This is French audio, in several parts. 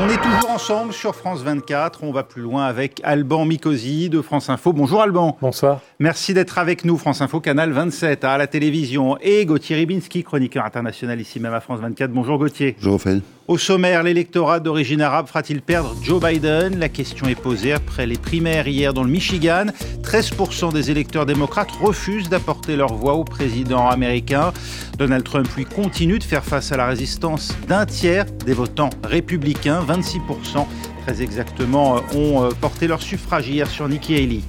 On est toujours ensemble sur France 24. On va plus loin avec Alban Mikosi de France Info. Bonjour Alban. Bonsoir. Merci d'être avec nous. France Info, canal 27 à la télévision. Et Gauthier Ribinski, chroniqueur international ici même à France 24. Bonjour Gauthier. Bonjour Raphaël. Au sommaire, l'électorat d'origine arabe fera-t-il perdre Joe Biden? La question est posée après les primaires hier dans le Michigan. 13% des électeurs démocrates refusent d'apporter leur voix au président américain. Donald Trump, lui, continue de faire face à la résistance d'un tiers des votants républicains. 26% très exactement ont euh, porté leur suffrage hier sur Nikki Haley.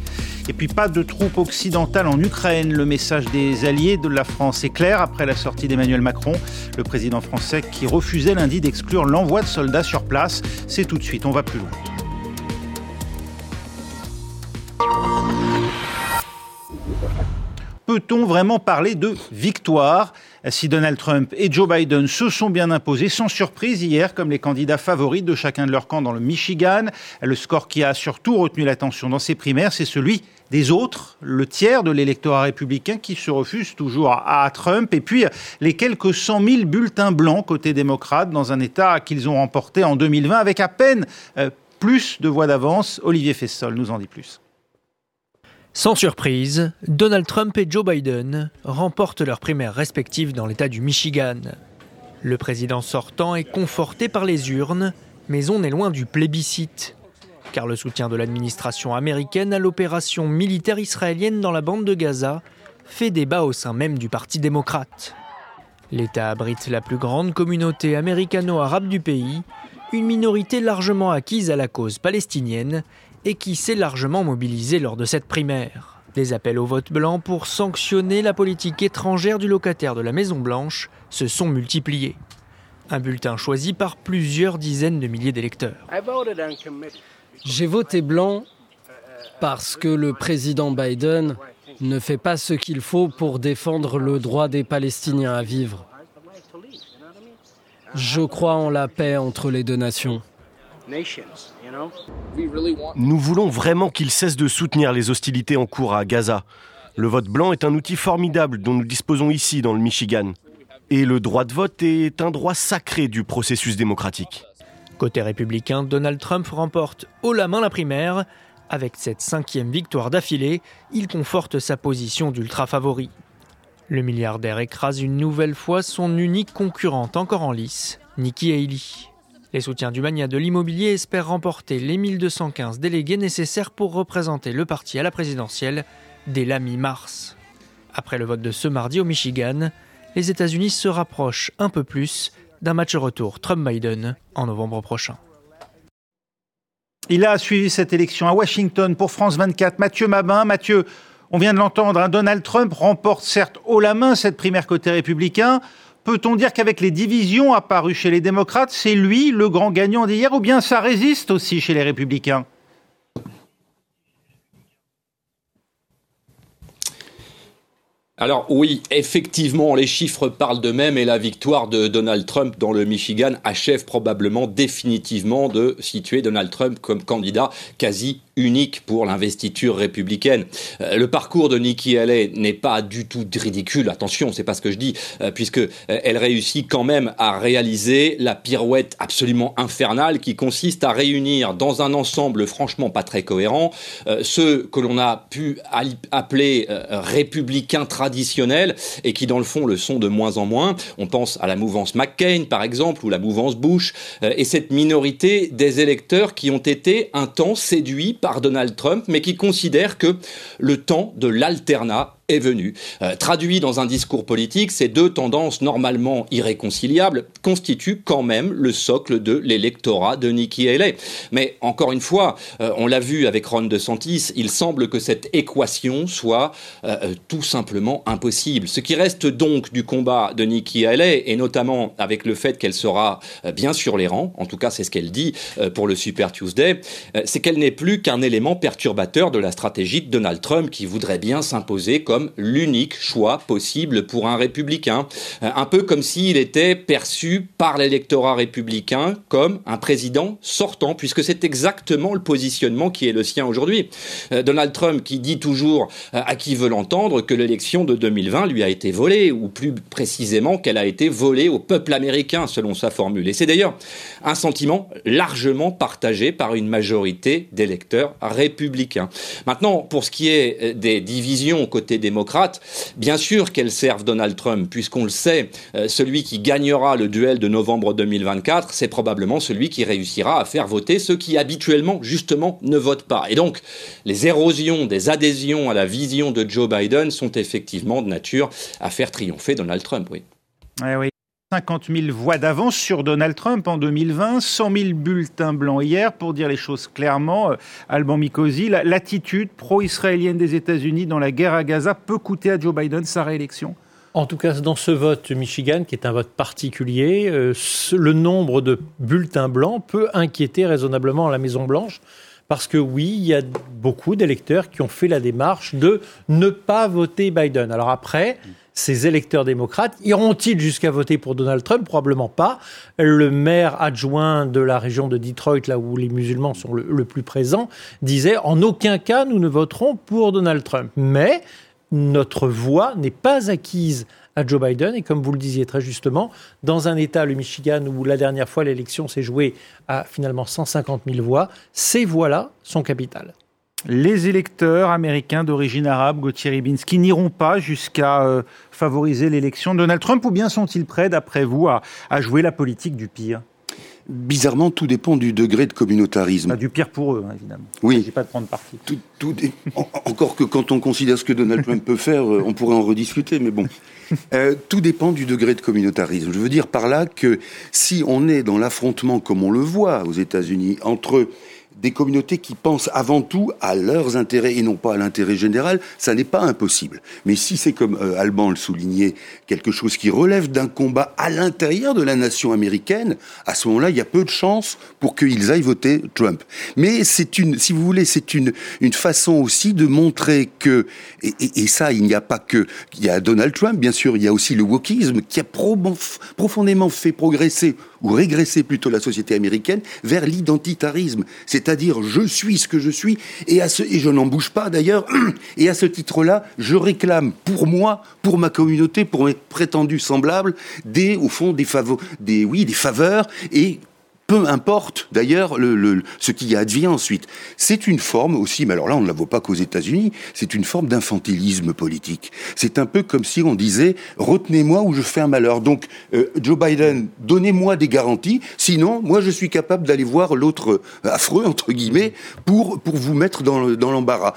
Et puis pas de troupes occidentales en Ukraine. Le message des alliés de la France est clair après la sortie d'Emmanuel Macron, le président français qui refusait lundi d'exclure l'envoi de soldats sur place. C'est tout de suite, on va plus loin. Peut-on vraiment parler de victoire? Si Donald Trump et Joe Biden se sont bien imposés sans surprise hier comme les candidats favoris de chacun de leur camp dans le Michigan Le score qui a surtout retenu l'attention dans ces primaires, c'est celui des autres, le tiers de l'électorat républicain qui se refuse toujours à Trump, et puis les quelques 100 000 bulletins blancs côté démocrate dans un État qu'ils ont remporté en 2020 avec à peine euh, plus de voix d'avance. Olivier Fessol nous en dit plus. Sans surprise, Donald Trump et Joe Biden remportent leurs primaires respectives dans l'État du Michigan. Le président sortant est conforté par les urnes, mais on est loin du plébiscite, car le soutien de l'administration américaine à l'opération militaire israélienne dans la bande de Gaza fait débat au sein même du Parti démocrate. L'État abrite la plus grande communauté américano-arabe du pays, une minorité largement acquise à la cause palestinienne et qui s'est largement mobilisé lors de cette primaire. Des appels au vote blanc pour sanctionner la politique étrangère du locataire de la Maison-Blanche se sont multipliés. Un bulletin choisi par plusieurs dizaines de milliers d'électeurs. J'ai voté blanc parce que le président Biden ne fait pas ce qu'il faut pour défendre le droit des Palestiniens à vivre. Je crois en la paix entre les deux nations. Nous voulons vraiment qu'il cesse de soutenir les hostilités en cours à Gaza. Le vote blanc est un outil formidable dont nous disposons ici dans le Michigan. Et le droit de vote est un droit sacré du processus démocratique. Côté républicain, Donald Trump remporte haut la main la primaire. Avec cette cinquième victoire d'affilée, il conforte sa position d'ultra favori. Le milliardaire écrase une nouvelle fois son unique concurrente encore en lice, Nikki Haley. Les soutiens du mania de l'immobilier espèrent remporter les 1215 délégués nécessaires pour représenter le parti à la présidentielle dès la mi-mars. Après le vote de ce mardi au Michigan, les États-Unis se rapprochent un peu plus d'un match retour Trump-Biden en novembre prochain. Il a suivi cette élection à Washington pour France 24. Mathieu Mabin. Mathieu, on vient de l'entendre, hein, Donald Trump remporte certes haut la main cette primaire côté républicain. Peut-on dire qu'avec les divisions apparues chez les démocrates, c'est lui le grand gagnant d'hier ou bien ça résiste aussi chez les républicains? Alors oui, effectivement, les chiffres parlent d'eux-mêmes et la victoire de Donald Trump dans le Michigan achève probablement définitivement de situer Donald Trump comme candidat quasi unique pour l'investiture républicaine. Euh, le parcours de Nikki Haley n'est pas du tout ridicule, attention, c'est pas ce que je dis, euh, puisque euh, elle réussit quand même à réaliser la pirouette absolument infernale qui consiste à réunir dans un ensemble franchement pas très cohérent ceux que l'on a pu appeler républicains traditionnels et qui dans le fond le sont de moins en moins. On pense à la mouvance McCain par exemple ou la mouvance Bush et cette minorité des électeurs qui ont été un temps séduits par Donald Trump, mais qui considère que le temps de l'alternat est venu. Euh, traduit dans un discours politique, ces deux tendances normalement irréconciliables constituent quand même le socle de l'électorat de Nikki Haley. Mais encore une fois, euh, on l'a vu avec Ron DeSantis, il semble que cette équation soit euh, tout simplement impossible. Ce qui reste donc du combat de Nikki Haley, et notamment avec le fait qu'elle sera bien sur les rangs, en tout cas c'est ce qu'elle dit pour le Super Tuesday, c'est qu'elle n'est plus qu'un élément perturbateur de la stratégie de Donald Trump qui voudrait bien s'imposer comme l'unique choix possible pour un républicain. Euh, un peu comme s'il était perçu par l'électorat républicain comme un président sortant, puisque c'est exactement le positionnement qui est le sien aujourd'hui. Euh, Donald Trump qui dit toujours à qui veut l'entendre que l'élection de 2020 lui a été volée, ou plus précisément qu'elle a été volée au peuple américain, selon sa formule. Et c'est d'ailleurs un sentiment largement partagé par une majorité d'électeurs républicains. Maintenant, pour ce qui est euh, des divisions côté démocrate, bien sûr qu'elles servent Donald Trump, puisqu'on le sait, euh, celui qui gagnera le duel de novembre 2024, c'est probablement celui qui réussira à faire voter ceux qui habituellement, justement, ne votent pas. Et donc, les érosions des adhésions à la vision de Joe Biden sont effectivement de nature à faire triompher Donald Trump, oui. Eh oui. 50 000 voix d'avance sur Donald Trump en 2020, 100 000 bulletins blancs hier, pour dire les choses clairement. Euh, Alban Mikosi, l'attitude pro-israélienne des États-Unis dans la guerre à Gaza peut coûter à Joe Biden sa réélection? En tout cas, dans ce vote Michigan, qui est un vote particulier, euh, le nombre de bulletins blancs peut inquiéter raisonnablement la Maison-Blanche. Parce que oui, il y a beaucoup d'électeurs qui ont fait la démarche de ne pas voter Biden. Alors après, ces électeurs démocrates iront-ils jusqu'à voter pour Donald Trump? Probablement pas. Le maire adjoint de la région de Detroit, là où les musulmans sont le, plus présents, disait en aucun cas nous ne voterons pour Donald Trump. Mais notre voix n'est pas acquise à Joe Biden. Et comme vous le disiez très justement, dans un État, le Michigan, où la dernière fois l'élection s'est jouée à finalement 150 000 voix, ces voix-là sont capitales. Les électeurs américains d'origine arabe, Gauthier Ribinski, n'iront pas jusqu'à euh, favoriser l'élection de Donald Trump ou bien sont-ils prêts, d'après vous, à, jouer la politique du pire? Bizarrement, tout dépend du degré de communautarisme. du pire pour eux, hein, évidemment. Oui. Il ne pas de prendre parti. Tout, encore que quand on considère ce que Donald Trump peut faire, euh, on pourrait en rediscuter, mais bon. Euh, tout dépend du degré de communautarisme. Je veux dire par là que si on est dans l'affrontement, comme on le voit aux États-Unis, entre des communautés qui pensent avant tout à leurs intérêts et non pas à l'intérêt général, ça n'est pas impossible. Mais si c'est comme euh, Alban le soulignait, quelque chose qui relève d'un combat à l'intérieur de la nation américaine, à ce moment-là, il y a peu de chances pour qu'ils aillent voter Trump. Mais c'est une, si vous voulez, c'est une, une façon aussi de montrer que, et, ça, il n'y a pas que, il y a Donald Trump, bien sûr, il y a aussi le wokisme qui a profondément fait progresser ou régresser plutôt la société américaine vers l'identitarisme, c'est-à-dire je suis ce que je suis et, je n'en bouge pas d'ailleurs, et à ce titre-là, je réclame pour moi, pour ma communauté, pour mes prétendus semblables, des, au fond, des, des, oui, des faveurs et peu importe d'ailleurs le, ce qui advient ensuite. C'est une forme aussi, mais alors là on ne la voit pas qu'aux États-Unis, c'est une forme d'infantilisme politique. C'est un peu comme si on disait retenez-moi ou je fais un malheur. Donc euh, Joe Biden, donnez-moi des garanties, sinon moi je suis capable d'aller voir l'autre affreux entre guillemets pour pour vous mettre dans l'embarras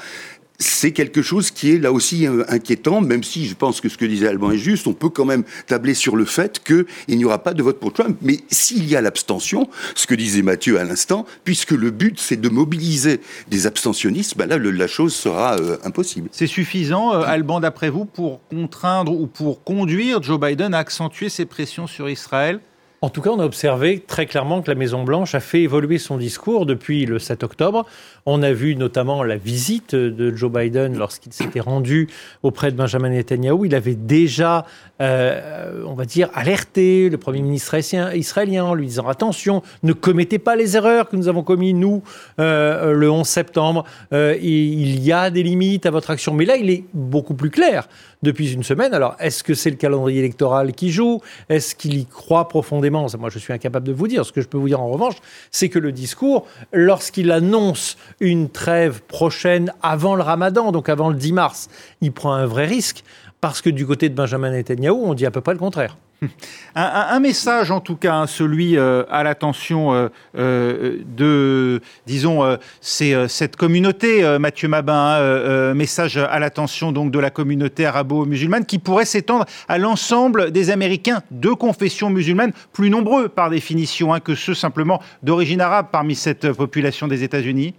c'est quelque chose qui est là aussi euh, inquiétant, même si je pense que ce que disait Alban est juste, on peut quand même tabler sur le fait qu'il n'y aura pas de vote pour Trump. Mais s'il y a l'abstention, ce que disait Mathieu à l'instant, puisque le but c'est de mobiliser des abstentionnistes, ben là la chose sera euh, impossible. C'est suffisant, euh, Alban, d'après vous, pour contraindre ou pour conduire Joe Biden à accentuer ses pressions sur Israël? En tout cas, on a observé très clairement que la Maison-Blanche a fait évoluer son discours depuis le 7 octobre. On a vu notamment la visite de Joe Biden lorsqu'il s'était rendu auprès de Benjamin Netanyahu. Il avait déjà, euh, on va dire, alerté le Premier ministre israélien en lui disant attention, ne commettez pas les erreurs que nous avons commises, nous, euh, le 11 septembre. Euh, il y a des limites à votre action. Mais là, il est beaucoup plus clair depuis une semaine. Alors, est-ce que c'est le calendrier électoral qui joue? Est-ce qu'il y croit profondément Moi, je suis incapable de vous dire. Ce que je peux vous dire en revanche, c'est que le discours, lorsqu'il annonce une trêve prochaine avant le ramadan, donc avant le 10 mars, il prend un vrai risque, parce que du côté de Benjamin Netanyahu, on dit à peu près le contraire. Un, message en tout cas, hein, celui euh, à l'attention euh, euh, de, disons, cette communauté, Mathieu Mabin, hein, message à l'attention donc de la communauté arabo-musulmane qui pourrait s'étendre à l'ensemble des Américains de confession musulmane, plus nombreux par définition hein, que ceux simplement d'origine arabe parmi cette population des États-Unis.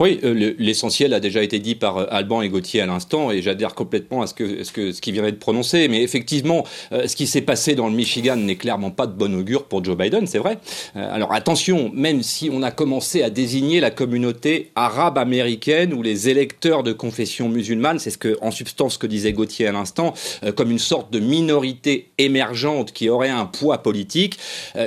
Oui, euh, l'essentiel a déjà été dit par euh, Alban et Gauthier à l'instant, et j'adhère complètement à ce que ce que ce qui vient de prononcer. Mais effectivement, euh, ce qui s'est passé dans le Michigan n'est clairement pas de bon augure pour Joe Biden, c'est vrai. alors attention, même si on a commencé à désigner la communauté arabe américaine ou les électeurs de confession musulmane, c'est ce que en substance ce que disait Gauthier à l'instant, comme une sorte de minorité émergente qui aurait un poids politique,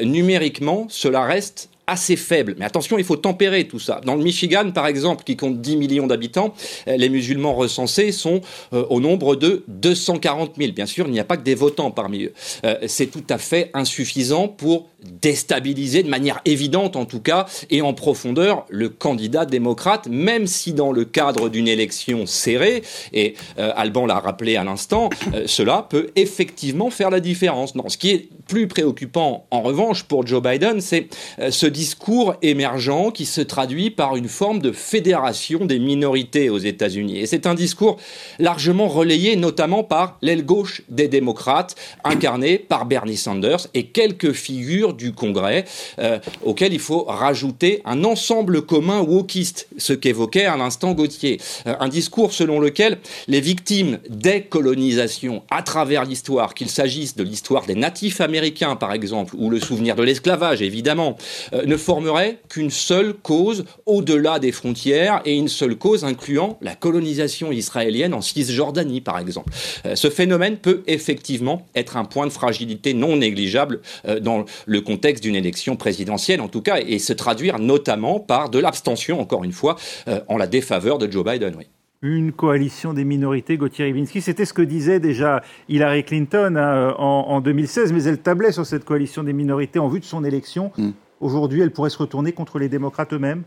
numériquement, cela reste assez faible. Mais attention, il faut tempérer tout ça. Dans le Michigan, par exemple, qui compte 10 millions d'habitants, euh, les musulmans recensés sont euh, au nombre de 240 000. Bien sûr, il n'y a pas que des votants parmi eux. Euh, c'est tout à fait insuffisant pour déstabiliser de manière évidente, en tout cas, et en profondeur, le candidat démocrate, même si dans le cadre d'une élection serrée, et Alban l'a rappelé à l'instant, cela peut effectivement faire la différence. Non, ce qui est plus préoccupant, en revanche, pour Joe Biden, c'est ce discours émergent qui se traduit par une forme de fédération des minorités aux États-Unis. Et c'est un discours largement relayé notamment par l'aile gauche des démocrates, incarnée par Bernie Sanders et quelques figures du Congrès, euh, auxquelles il faut rajouter un ensemble commun wokiste, ce qu'évoquait à l'instant Gauthier. Euh, un discours selon lequel les victimes des colonisations à travers l'histoire, qu'il s'agisse de l'histoire des natifs américains par exemple, ou le souvenir de l'esclavage évidemment, euh, ne formerait qu'une seule cause au-delà des frontières et une seule cause incluant la colonisation israélienne en Cisjordanie, par exemple. Euh, ce phénomène peut effectivement être un point de fragilité non négligeable euh, dans le contexte d'une élection présidentielle, en tout cas, et se traduire notamment par de l'abstention, encore une fois, euh, en la défaveur de Joe Biden. Oui une coalition des minorités, Gauthier Ribinski. C'était ce que disait déjà Hillary Clinton hein, en, 2016, mais elle tablait sur cette coalition des minorités en vue de son élection. Mm aujourd'hui, elle pourrait se retourner contre les démocrates eux-mêmes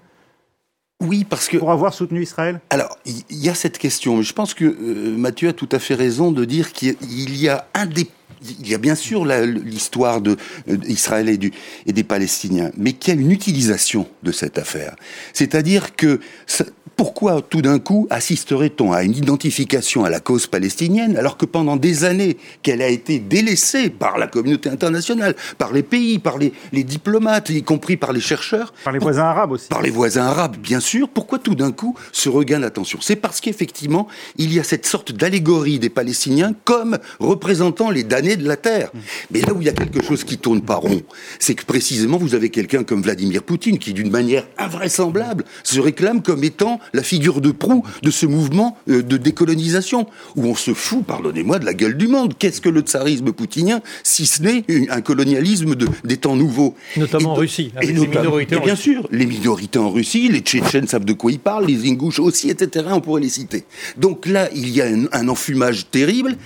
oui, parce que pour avoir soutenu Israël? Alors, il y a cette question. Je pense que euh, Mathieu a tout à fait raison de dire qu'il y a un des il y a bien sûr l'histoire d'Israël et, et des Palestiniens, mais qu'il y a une utilisation de cette affaire. C'est-à-dire que pourquoi tout d'un coup assisterait-on à une identification à la cause palestinienne alors que pendant des années qu'elle a été délaissée par la communauté internationale, par les pays, par les, diplomates, y compris par les chercheurs Par les voisins arabes aussi. Par les voisins arabes, bien sûr. Pourquoi tout d'un coup ce regain d'attention? C'est parce qu'effectivement, il y a cette sorte d'allégorie des Palestiniens comme représentant les damnés de la terre. Mais là où il y a quelque chose qui tourne pas rond, c'est que précisément vous avez quelqu'un comme Vladimir Poutine qui, d'une manière invraisemblable, se réclame comme étant la figure de proue de ce mouvement euh, de décolonisation, où on se fout, pardonnez-moi, de la gueule du monde. Qu'est-ce que le tsarisme poutinien, si ce n'est un colonialisme de, des temps nouveaux? Notamment en Russie, avec et les minorités Bien sûr, les minorités en Russie, les Tchétchènes savent de quoi ils parlent, les Ingouches aussi, etc., on pourrait les citer. Donc là, il y a un, enfumage terrible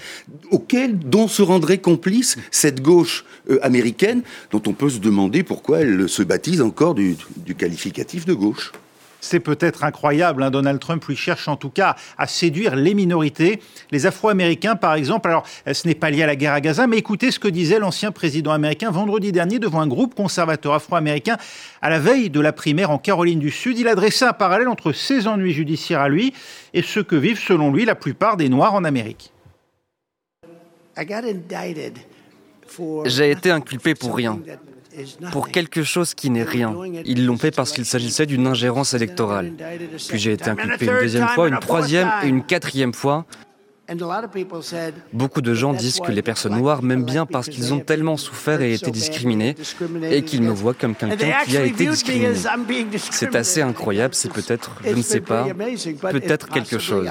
auquel, dont se rendrait complice cette gauche euh, américaine, dont on peut se demander pourquoi elle se baptise encore du qualificatif de gauche. C'est peut-être incroyable. Hein. Donald Trump lui cherche en tout cas à séduire les minorités, les Afro-Américains par exemple. Alors, ce n'est pas lié à la guerre à Gaza, mais écoutez ce que disait l'ancien président américain vendredi dernier devant un groupe conservateur afro-américain à la veille de la primaire en Caroline du Sud. Il adressait un parallèle entre ses ennuis judiciaires à lui et ce que vivent selon lui la plupart des Noirs en Amérique. J'ai été inculpé pour rien pour quelque chose qui n'est rien. Ils l'ont fait parce qu'il s'agissait d'une ingérence électorale. Puis j'ai été inculpé une deuxième fois, une troisième et une quatrième fois. Beaucoup de gens disent que les personnes noires m'aiment bien parce qu'ils ont tellement souffert et été discriminés et qu'ils me voient comme quelqu'un qui a été discriminé. C'est assez incroyable, c'est peut-être, je ne sais pas, peut-être quelque chose.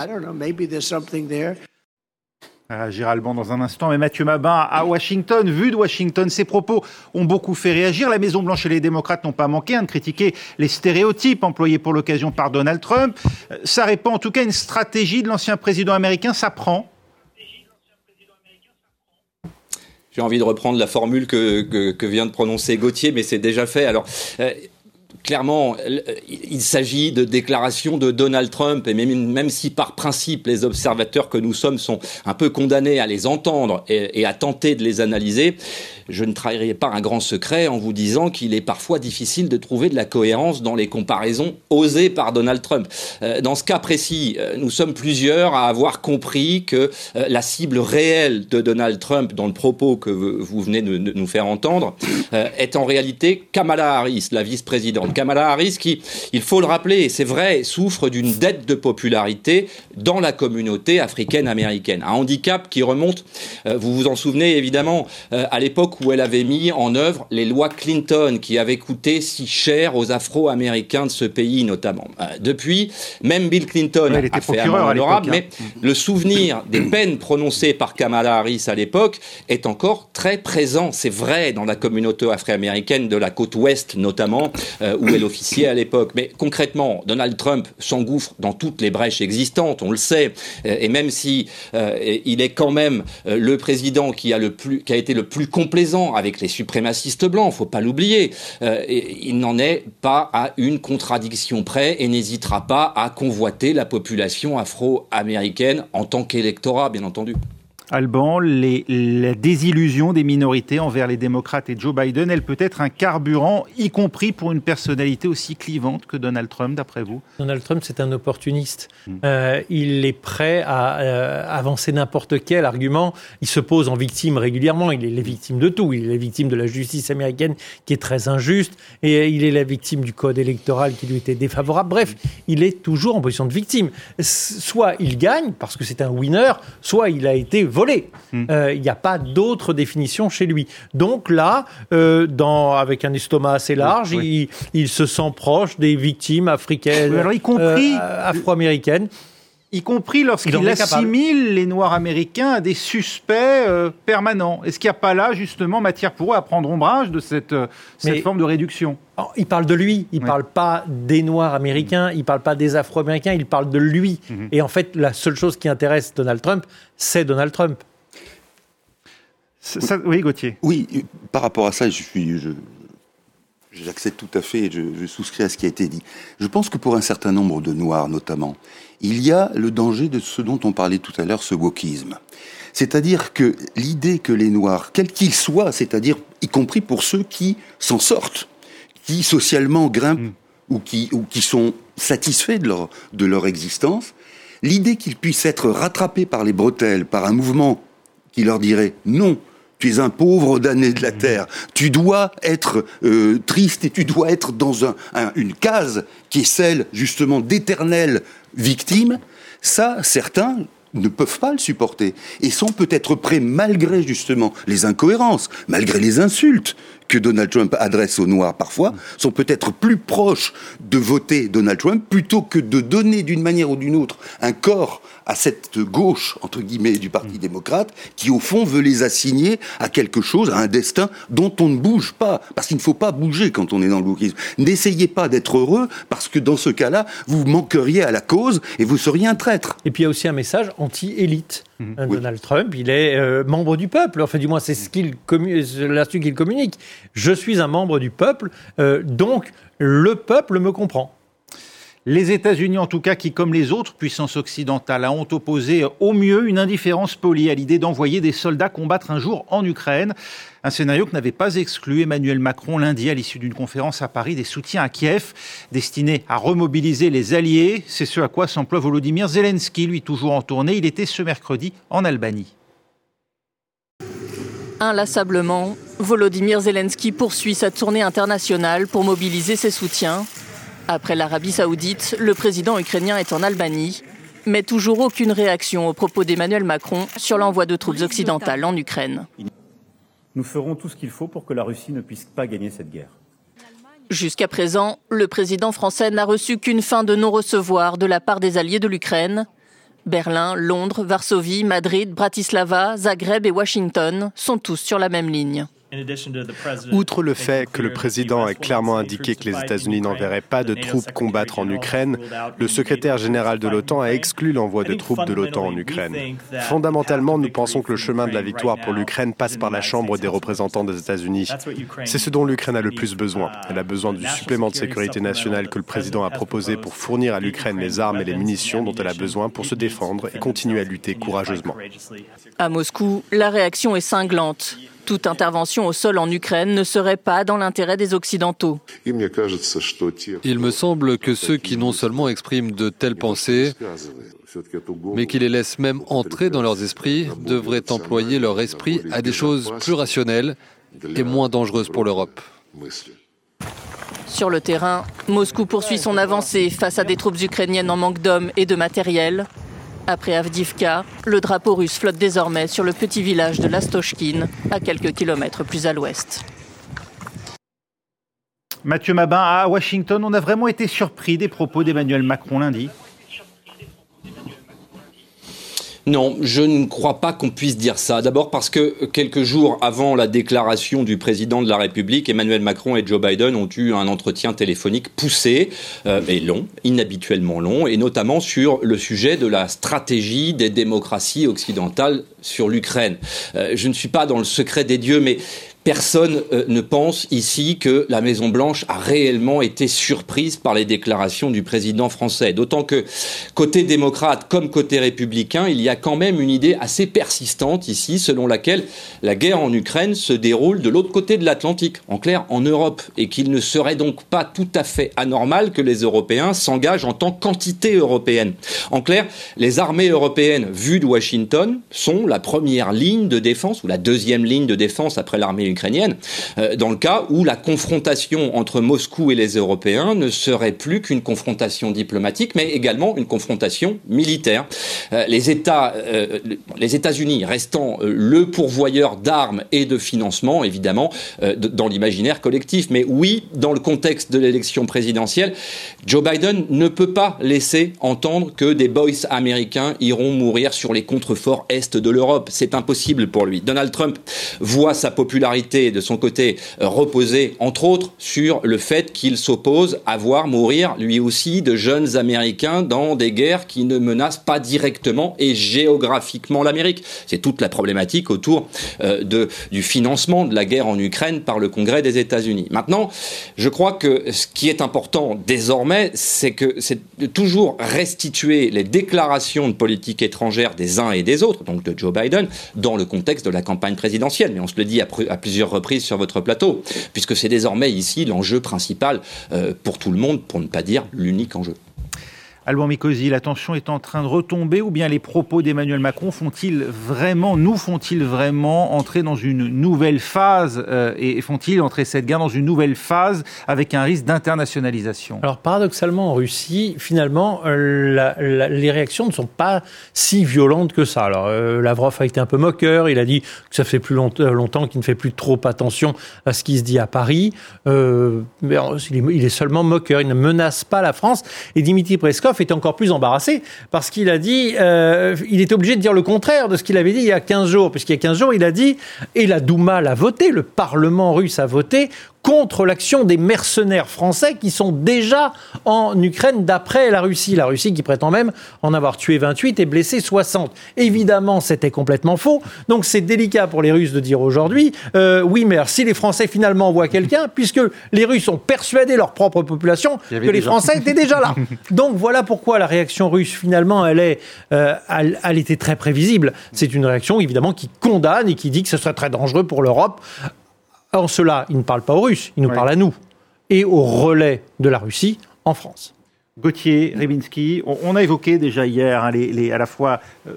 Gérald Ban dans un instant, mais Mathieu Mabin à Washington, vu de Washington, ses propos ont beaucoup fait réagir. La Maison-Blanche et les démocrates n'ont pas manqué hein, de critiquer les stéréotypes employés pour l'occasion par Donald Trump. Euh, ça répond en tout cas à une stratégie de l'ancien président américain, ça prend j'ai envie de reprendre la formule que, que, vient de prononcer Gauthier, mais c'est déjà fait. Alors, euh, clairement, il s'agit de déclarations de Donald Trump, et même, si par principe les observateurs que nous sommes sont un peu condamnés à les entendre et, à tenter de les analyser, je ne trahirai pas un grand secret en vous disant qu'il est parfois difficile de trouver de la cohérence dans les comparaisons osées par Donald Trump. Euh, dans ce cas précis, euh, nous sommes plusieurs à avoir compris que euh, la cible réelle de Donald Trump dans le propos que vous venez de nous faire entendre est en réalité Kamala Harris, la vice-présidente Kamala Harris qui, il faut le rappeler, c'est vrai, souffre d'une dette de popularité dans la communauté africaine-américaine. Un handicap qui remonte, euh, vous vous en souvenez évidemment, euh, à l'époque où elle avait mis en œuvre les lois Clinton qui avaient coûté si cher aux Afro-Américains de ce pays notamment. Euh, depuis, même Bill Clinton a fait un honorable, mais hein. le souvenir des peines prononcées par Kamala Harris à l'époque est encore très présent. C'est vrai dans la communauté afro-américaine de la côte ouest notamment, où elle officiait à l'époque. Mais concrètement, Donald Trump s'engouffre dans toutes les brèches existantes, on le sait, et même si il est quand même le président qui a, été le plus complaisant avec les suprémacistes blancs, faut pas l'oublier. Euh, il n'en est pas à une contradiction près et n'hésitera pas à convoiter la population afro-américaine en tant qu'électorat, bien entendu. Alban, la désillusion des minorités envers les démocrates et Joe Biden, elle peut être un carburant, y compris pour une personnalité aussi clivante que Donald Trump, d'après vous? Donald Trump, c'est un opportuniste. Hmm. Euh, il est prêt à euh, avancer n'importe quel argument. Il se pose en victime régulièrement. Il est la victime de tout. Il est la victime de la justice américaine qui est très injuste. Et il est la victime du code électoral qui lui était défavorable. Bref, il est toujours en position de victime. Soit il gagne, parce que c'est un winner, soit il a été volé. Hmm. Euh, il n'y a pas d'autre définition chez lui. Donc là, euh, dans, avec un estomac assez large, il, se sent proche des victimes africaines, alors, y compris euh, afro-américaines y compris lorsqu'il assimile les Noirs américains à des suspects permanents. Est-ce qu'il n'y a pas là, justement, matière pour eux à prendre ombrage de cette, cette forme de réduction? Oh, Il parle de lui, il ne parle pas des Noirs américains, il ne parle pas des Afro-Américains, il parle de lui. Mhm. Et en fait, la seule chose qui intéresse Donald Trump, c'est Donald Trump oui, Gauthier. Oui, par rapport à ça, je suis, je, j'accepte tout à fait et je, souscris à ce qui a été dit. Je pense que pour un certain nombre de Noirs, notamment, il y a le danger de ce dont on parlait tout à l'heure, ce wokisme. C'est-à-dire que l'idée que les Noirs, quels qu'ils soient, c'est-à-dire y compris pour ceux qui s'en sortent, qui socialement grimpent mm. ou, qui, ou qui sont satisfaits de leur, de leur existence, l'idée qu'ils puissent être rattrapés par les bretelles, par un mouvement qui leur dirait non, tu es un pauvre damné de la terre. Tu dois être euh, triste et tu dois être dans un, une case qui est celle justement d'éternelle victime. Ça, certains ne peuvent pas le supporter et sont peut-être prêts, malgré justement les incohérences, malgré les insultes que Donald Trump adresse aux Noirs parfois, sont peut-être plus proches de voter Donald Trump plutôt que de donner d'une manière ou d'une autre un corps à cette gauche, entre guillemets, du Parti mm. démocrate, qui au fond veut les assigner à quelque chose, à un destin dont on ne bouge pas. Parce qu'il ne faut pas bouger quand on est dans le wokisme. N'essayez pas d'être heureux, parce que dans ce cas-là, vous manqueriez à la cause et vous seriez un traître. Et puis il y a aussi un message anti-élite. Mm. Donald Trump, il est euh, membre du peuple. Enfin, du moins, c'est ce qu'il l'instrument qu'il communique. Je suis un membre du peuple, euh, donc le peuple me comprend. Les États-Unis, en tout cas, qui, comme les autres puissances occidentales, ont opposé au mieux une indifférence polie à l'idée d'envoyer des soldats combattre un jour en Ukraine. Un scénario que n'avait pas exclu Emmanuel Macron lundi à l'issue d'une conférence à Paris des soutiens à Kiev, destiné à remobiliser les alliés. C'est ce à quoi s'emploie Volodymyr Zelensky, lui toujours en tournée. Il était ce mercredi en Albanie. Inlassablement, Volodymyr Zelensky poursuit sa tournée internationale pour mobiliser ses soutiens après l'Arabie saoudite, le président ukrainien est en Albanie, mais toujours aucune réaction aux propos d'Emmanuel Macron sur l'envoi de troupes occidentales en Ukraine. Nous ferons tout ce qu'il faut pour que la Russie ne puisse pas gagner cette guerre. Jusqu'à présent, le président français n'a reçu qu'une fin de non-recevoir de la part des alliés de l'Ukraine. Berlin, Londres, Varsovie, Madrid, Bratislava, Zagreb et Washington sont tous sur la même ligne. Outre le fait que le président ait clairement indiqué que les États-Unis n'enverraient pas de troupes combattre en Ukraine, le secrétaire général de l'OTAN a exclu l'envoi de troupes de l'OTAN en Ukraine. Fondamentalement, nous pensons que le chemin de la victoire pour l'Ukraine passe par la Chambre des représentants des États-Unis. C'est ce dont l'Ukraine a le plus besoin. Elle a besoin du supplément de sécurité nationale que le président a proposé pour fournir à l'Ukraine les armes et les munitions dont elle a besoin pour se défendre et continuer à lutter courageusement. À Moscou, la réaction est cinglante. Toute intervention au sol en Ukraine ne serait pas dans l'intérêt des Occidentaux. Il me semble que ceux qui non seulement expriment de telles pensées, mais qui les laissent même entrer dans leurs esprits, devraient employer leur esprit à des choses plus rationnelles et moins dangereuses pour l'Europe. Sur le terrain, Moscou poursuit son avancée face à des troupes ukrainiennes en manque d'hommes et de matériel. Après Avdivka, le drapeau russe flotte désormais sur le petit village de Lastochkin, à quelques kilomètres plus à l'ouest. Mathieu Mabin, à Washington, on a vraiment été surpris des propos d'Emmanuel Macron lundi non, je ne crois pas qu'on puisse dire ça. D'abord parce que quelques jours avant la déclaration du président de la République, Emmanuel Macron et Joe Biden ont eu un entretien téléphonique poussé, euh, mais long, inhabituellement long, et notamment sur le sujet de la stratégie des démocraties occidentales sur l'Ukraine. Euh, je ne suis pas dans le secret des dieux, mais Personne euh, ne pense ici que la Maison Blanche a réellement été surprise par les déclarations du président français. D'autant que côté démocrate comme côté républicain, il y a quand même une idée assez persistante ici, selon laquelle la guerre en Ukraine se déroule de l'autre côté de l'Atlantique, en clair en Europe, et qu'il ne serait donc pas tout à fait anormal que les Européens s'engagent en tant qu'entité européenne. En clair, les armées européennes vues de Washington sont la première ligne de défense ou la deuxième ligne de défense après l'armée ukrainienne, euh, dans le cas où la confrontation entre Moscou et les Européens ne serait plus qu'une confrontation diplomatique, mais également une confrontation militaire. Euh, les États, euh, les États-Unis restant le pourvoyeur d'armes et de financement, évidemment, dans l'imaginaire collectif. Mais oui, dans le contexte de l'élection présidentielle, Joe Biden ne peut pas laisser entendre que des boys américains iront mourir sur les contreforts est de l'Europe. C'est impossible pour lui. Donald Trump voit sa popularité de son côté euh, reposer entre autres sur le fait qu'il s'oppose à voir mourir lui aussi de jeunes Américains dans des guerres qui ne menacent pas directement et géographiquement l'Amérique. C'est toute la problématique autour euh, de, du financement de la guerre en Ukraine par le Congrès des États-Unis. Maintenant, je crois que ce qui est important désormais, c'est que c'est toujours restituer les déclarations de politique étrangère des uns et des autres, donc de Joe Biden, dans le contexte de la campagne présidentielle. Mais on se le dit à, à plusieurs reprises sur votre plateau, puisque c'est désormais ici l'enjeu principal euh, pour tout le monde, pour ne pas dire l'unique enjeu. Alban Mikosi, la tension est en train de retomber ou bien les propos d'Emmanuel Macron font-ils vraiment, nous font-ils vraiment entrer dans une nouvelle phase euh, et font-ils entrer cette guerre dans une nouvelle phase avec un risque d'internationalisation? Alors paradoxalement en Russie, finalement, euh, les réactions ne sont pas si violentes que ça. Alors euh, Lavrov a été un peu moqueur, il a dit que ça fait plus longtemps qu'il ne fait plus trop attention à ce qui se dit à Paris. mais il est seulement moqueur, il ne menace pas la France. Et Dimitri Preskov encore plus embarrassé parce qu'il a dit, euh, il était obligé de dire le contraire de ce qu'il avait dit il y a 15 jours, puisqu'il y a 15 jours, il a dit, et la Douma l'a voté, le Parlement russe a voté contre l'action des mercenaires français qui sont déjà en Ukraine d'après la Russie. La Russie qui prétend même en avoir tué 28 et blessé 60. Évidemment, c'était complètement faux. Donc c'est délicat pour les Russes de dire aujourd'hui, euh, oui, mais si les Français finalement envoient quelqu'un, puisque les Russes ont persuadé leur propre population que les Français étaient déjà là. Donc voilà pourquoi la réaction russe, finalement, elle, est, euh, elle était très prévisible. C'est une réaction, évidemment, qui condamne et qui dit que ce serait très dangereux pour l'Europe en cela, il ne parle pas aux Russes, il nous parle à nous et au relais de la Russie en France. Gauthier, Rybinski, on, a évoqué déjà hier hein, les, à la fois euh,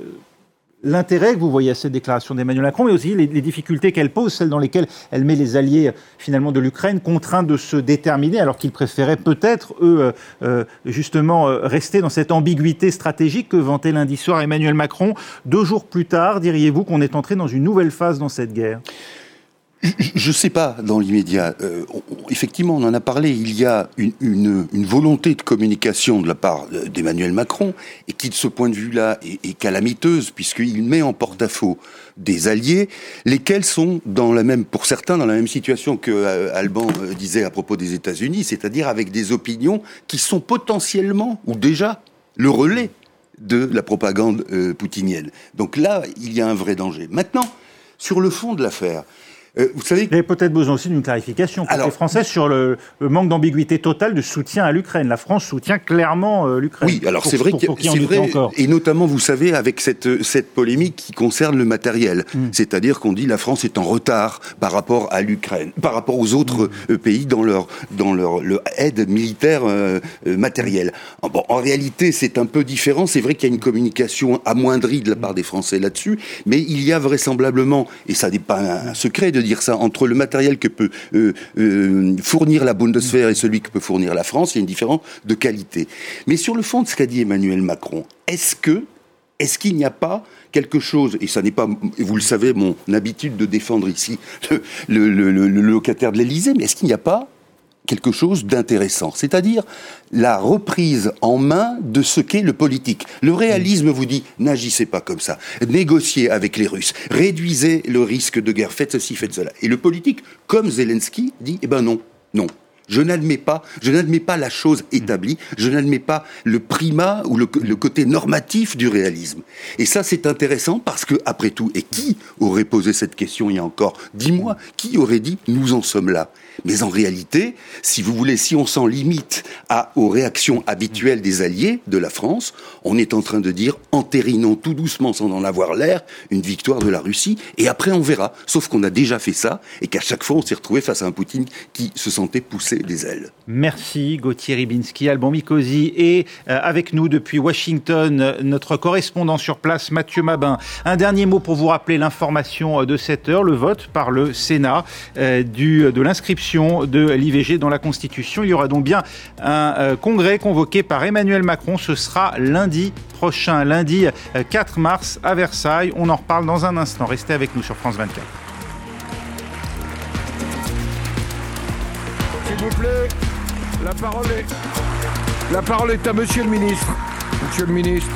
l'intérêt que vous voyez à cette déclaration d'Emmanuel Macron, mais aussi les, difficultés qu'elle pose, celles dans lesquelles elle met les alliés finalement de l'Ukraine contraints de se déterminer, alors qu'ils préféraient peut-être, eux, euh, euh, justement, rester dans cette ambiguïté stratégique que vantait lundi soir Emmanuel Macron. Deux jours plus tard, diriez-vous qu'on est entré dans une nouvelle phase dans cette guerre? Je ne sais pas dans l'immédiat. Euh, effectivement, on en a parlé. Il y a une, une, une volonté de communication de la part d'Emmanuel Macron et qui, de ce point de vue-là, est, calamiteuse puisqu'il met en porte-à-faux des alliés, lesquels sont dans la même, pour certains, dans la même situation que euh, Alban euh, disait à propos des États-Unis, c'est-à-dire avec des opinions qui sont potentiellement ou déjà le relais de la propagande poutinienne. Donc là, il y a un vrai danger. Maintenant, sur le fond de l'affaire. Euh, vous savez, il y a peut-être besoin aussi d'une clarification côté Alors, français sur le, manque d'ambiguïté totale de soutien à l'Ukraine. La France soutient clairement euh, l'Ukraine. Oui, alors c'est vrai, c'est vrai et notamment, vous savez, avec cette, cette polémique qui concerne le matériel. Hmm. C'est-à-dire qu'on dit la France est en retard par rapport à l'Ukraine, par rapport aux autres hmm. euh, pays dans leur, dans leur aide militaire matérielle. Bon, en réalité, c'est un peu différent. C'est vrai qu'il y a une communication amoindrie de la part des Français là-dessus, mais il y a vraisemblablement, et ça n'est pas un secret de dire ça, entre le matériel que peut euh, euh, fournir la Bundeswehr et celui que peut fournir la France, il y a une différence de qualité. Mais sur le fond de ce qu'a dit Emmanuel Macron, est-ce que, est-ce qu'il n'y a pas quelque chose, et ça n'est pas, vous le savez, mon habitude de défendre ici le, le locataire de l'Élysée, mais est-ce qu'il n'y a pas quelque chose d'intéressant, c'est-à-dire la reprise en main de ce qu'est le politique. Le réalisme vous dit n'agissez pas comme ça, négociez avec les Russes, réduisez le risque de guerre, faites ceci, faites cela. Et le politique, comme Zelensky, dit eh ben non, non. Je n'admets pas, je n'admets pas la chose établie, je n'admets pas le primat ou le, côté normatif du réalisme. Et ça, c'est intéressant parce que, après tout, et qui aurait posé cette question il y a encore dix mois? Qui aurait dit nous en sommes là? Mais en réalité, si vous voulez, si on s'en limite à, aux réactions habituelles des alliés de la France, on est en train de dire, entérinons tout doucement sans en avoir l'air, une victoire de la Russie, et après on verra. Sauf qu'on a déjà fait ça, et qu'à chaque fois on s'est retrouvé face à un Poutine qui se sentait pousser des ailes. Merci Gauthier Ribinski, Alban Mikosi, et euh, avec nous depuis Washington, notre correspondant sur place, Mathieu Mabin. Un dernier mot pour vous rappeler l'information de cette heure, le vote par le Sénat euh, du, de l'inscription de l'IVG dans la Constitution. Il y aura donc bien un euh, congrès convoqué par Emmanuel Macron. Ce sera lundi prochain, lundi 4 euh, mars à Versailles. On en reparle dans un instant. Restez avec nous sur France 24. S'il vous plaît, la parole est, la parole est à Monsieur le ministre. Monsieur le ministre.